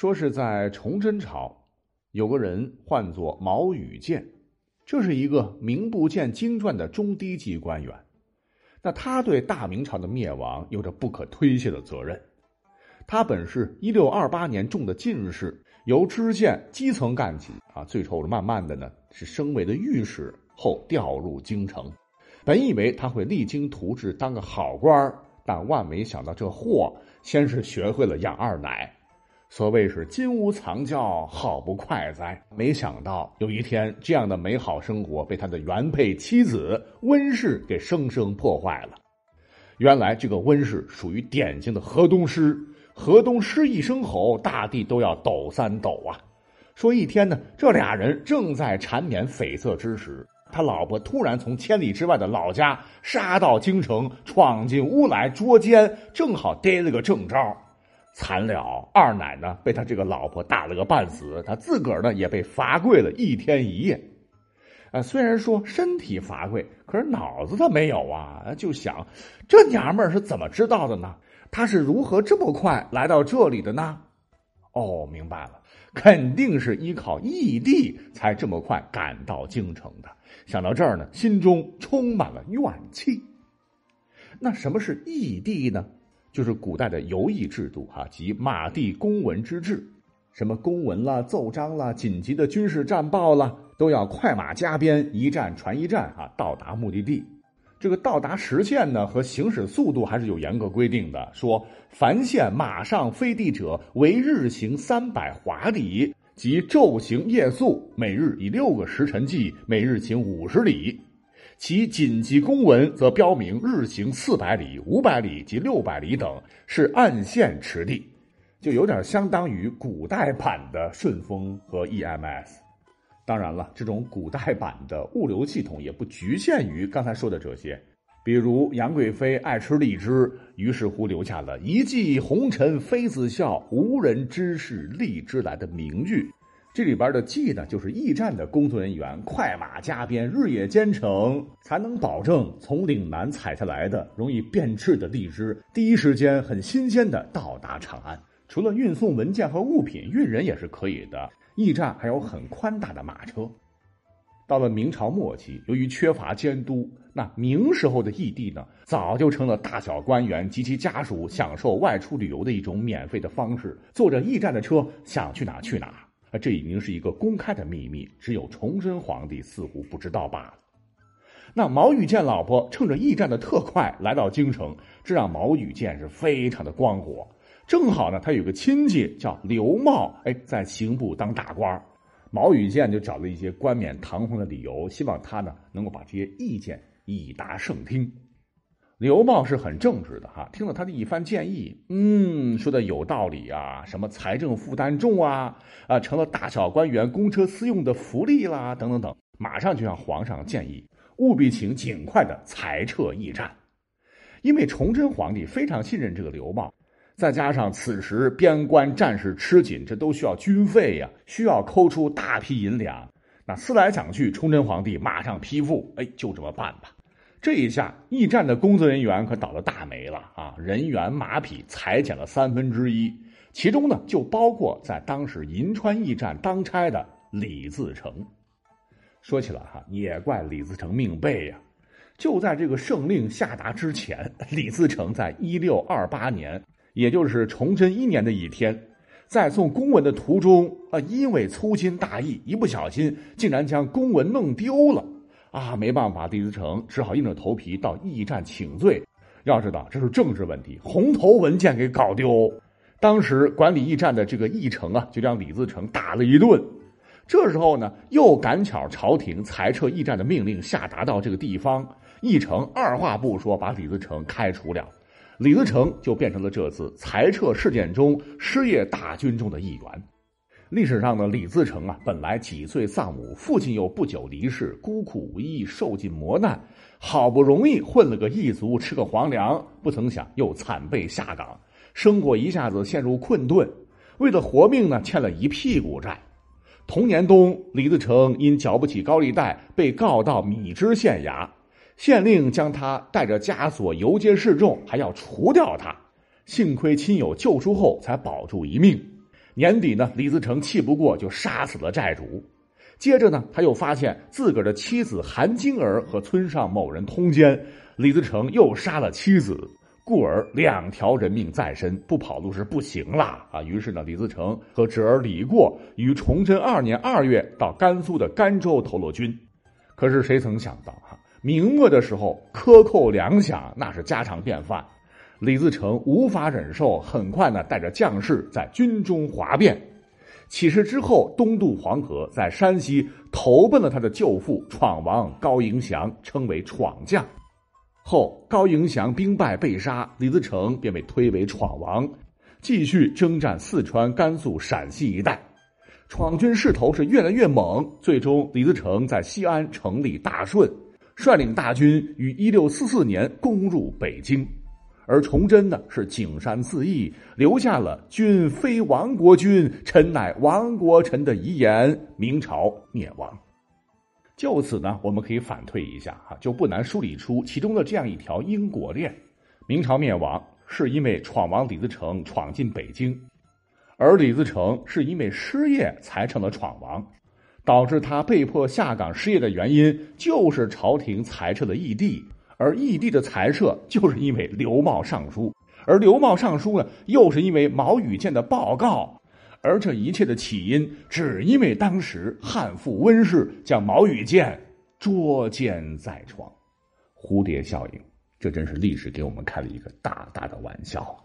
说是在崇祯朝，有个人唤作毛羽健，这是一个名不见经传的中低级官员。那他对大明朝的灭亡有着不可推卸的责任。他本是一六二八年中的进士，由知县基层干起啊，最后慢慢的呢是升为了御史，后调入京城。本以为他会励精图治，当个好官但万没想到这货先是学会了养二奶。所谓是金屋藏娇，好不快哉！没想到有一天，这样的美好生活被他的原配妻子温氏给生生破坏了。原来这个温氏属于典型的河东狮，河东狮一声吼，大地都要抖三抖啊！说一天呢，这俩人正在缠绵悱恻之时，他老婆突然从千里之外的老家杀到京城，闯进屋来捉奸，正好逮了个正着。惨了，二奶呢被他这个老婆打了个半死，他自个儿呢也被罚跪了一天一夜。啊，虽然说身体罚跪，可是脑子他没有啊，就想这娘们儿是怎么知道的呢？他是如何这么快来到这里的呢？哦，明白了，肯定是依靠义弟才这么快赶到京城的。想到这儿呢，心中充满了怨气。那什么是义弟呢？就是古代的游艺制度，哈，即马地公文之制，什么公文啦、奏章啦、紧急的军事战报啦，都要快马加鞭，一站传一站，哈，到达目的地。这个到达时限呢和行驶速度还是有严格规定的，说凡线马上飞地者，为日行三百华里，即昼行夜宿，每日以六个时辰计，每日行五十里。其紧急公文则标明日行四百里、五百里及六百里等，是按线持地，就有点相当于古代版的顺丰和 EMS。当然了，这种古代版的物流系统也不局限于刚才说的这些，比如杨贵妃爱吃荔枝，于是乎留下了一骑红尘妃子笑，无人知是荔枝来的名句。这里边的“计”呢，就是驿站的工作人员快马加鞭，日夜兼程，才能保证从岭南采下来的容易变质的荔枝，第一时间很新鲜的到达长安。除了运送文件和物品，运人也是可以的。驿站还有很宽大的马车。到了明朝末期，由于缺乏监督，那明时候的驿地呢，早就成了大小官员及其家属享受外出旅游的一种免费的方式。坐着驿站的车，想去哪去哪。啊，这已经是一个公开的秘密，只有崇祯皇帝似乎不知道罢了。那毛羽见老婆趁着驿站的特快来到京城，这让毛羽见是非常的光火。正好呢，他有个亲戚叫刘茂，哎，在刑部当大官毛羽见就找了一些冠冕堂皇的理由，希望他呢能够把这些意见以达圣听。刘茂是很正直的哈，听了他的一番建议，嗯，说的有道理啊，什么财政负担重啊，啊，成了大小官员公车私用的福利啦，等等等，马上就向皇上建议，务必请尽快的裁撤驿站，因为崇祯皇帝非常信任这个刘茂，再加上此时边关战事吃紧，这都需要军费呀，需要抠出大批银两，那思来想去，崇祯皇帝马上批复，哎，就这么办吧。这一下，驿站的工作人员可倒了大霉了啊！人员马匹裁减了三分之一，其中呢，就包括在当时银川驿站当差的李自成。说起来哈，也怪李自成命背呀！就在这个圣令下达之前，李自成在一六二八年，也就是崇祯一年的一天，在送公文的途中啊，因为粗心大意，一不小心竟然将公文弄丢了。啊，没办法，李自成只好硬着头皮到驿站请罪。要知道，这是政治问题，红头文件给搞丢。当时管理驿站的这个驿丞啊，就将李自成打了一顿。这时候呢，又赶巧朝廷裁撤驿站的命令下达到这个地方，驿丞二话不说把李自成开除了。李自成就变成了这次裁撤事件中失业大军中的一员。历史上的李自成啊，本来几岁丧母，父亲又不久离世，孤苦无依，受尽磨难，好不容易混了个异族，吃个皇粮，不曾想又惨被下岗，生活一下子陷入困顿，为了活命呢，欠了一屁股债。同年冬，李自成因缴不起高利贷，被告到米脂县衙，县令将他带着枷锁游街示众，还要除掉他。幸亏亲友救出后，才保住一命。年底呢，李自成气不过，就杀死了债主。接着呢，他又发现自个儿的妻子韩晶儿和村上某人通奸，李自成又杀了妻子，故而两条人命在身，不跑路是不行啦啊！于是呢，李自成和侄儿李过于崇祯二年二月到甘肃的甘州投了军。可是谁曾想到哈，明末的时候克扣粮饷那是家常便饭，李自成无法忍受，很快呢带着将士在军中哗变。起事之后，东渡黄河，在山西投奔了他的舅父闯王高迎祥，称为闯将。后高迎祥兵败被杀，李自成便被推为闯王，继续征战四川、甘肃、陕西一带。闯军势头是越来越猛，最终李自成在西安成立大顺，率领大军于一六四四年攻入北京。而崇祯呢，是景山自缢，留下了“君非亡国君，臣乃亡国臣”的遗言，明朝灭亡。就此呢，我们可以反推一下哈，就不难梳理出其中的这样一条因果链：明朝灭亡是因为闯王李自成闯进北京，而李自成是因为失业才成了闯王，导致他被迫下岗失业的原因就是朝廷裁撤的义地。而异地的裁撤，就是因为刘茂尚书，而刘茂尚书呢，又是因为毛羽箭的报告，而这一切的起因，只因为当时汉赋温氏将毛羽箭捉奸在床，蝴蝶效应，这真是历史给我们开了一个大大的玩笑。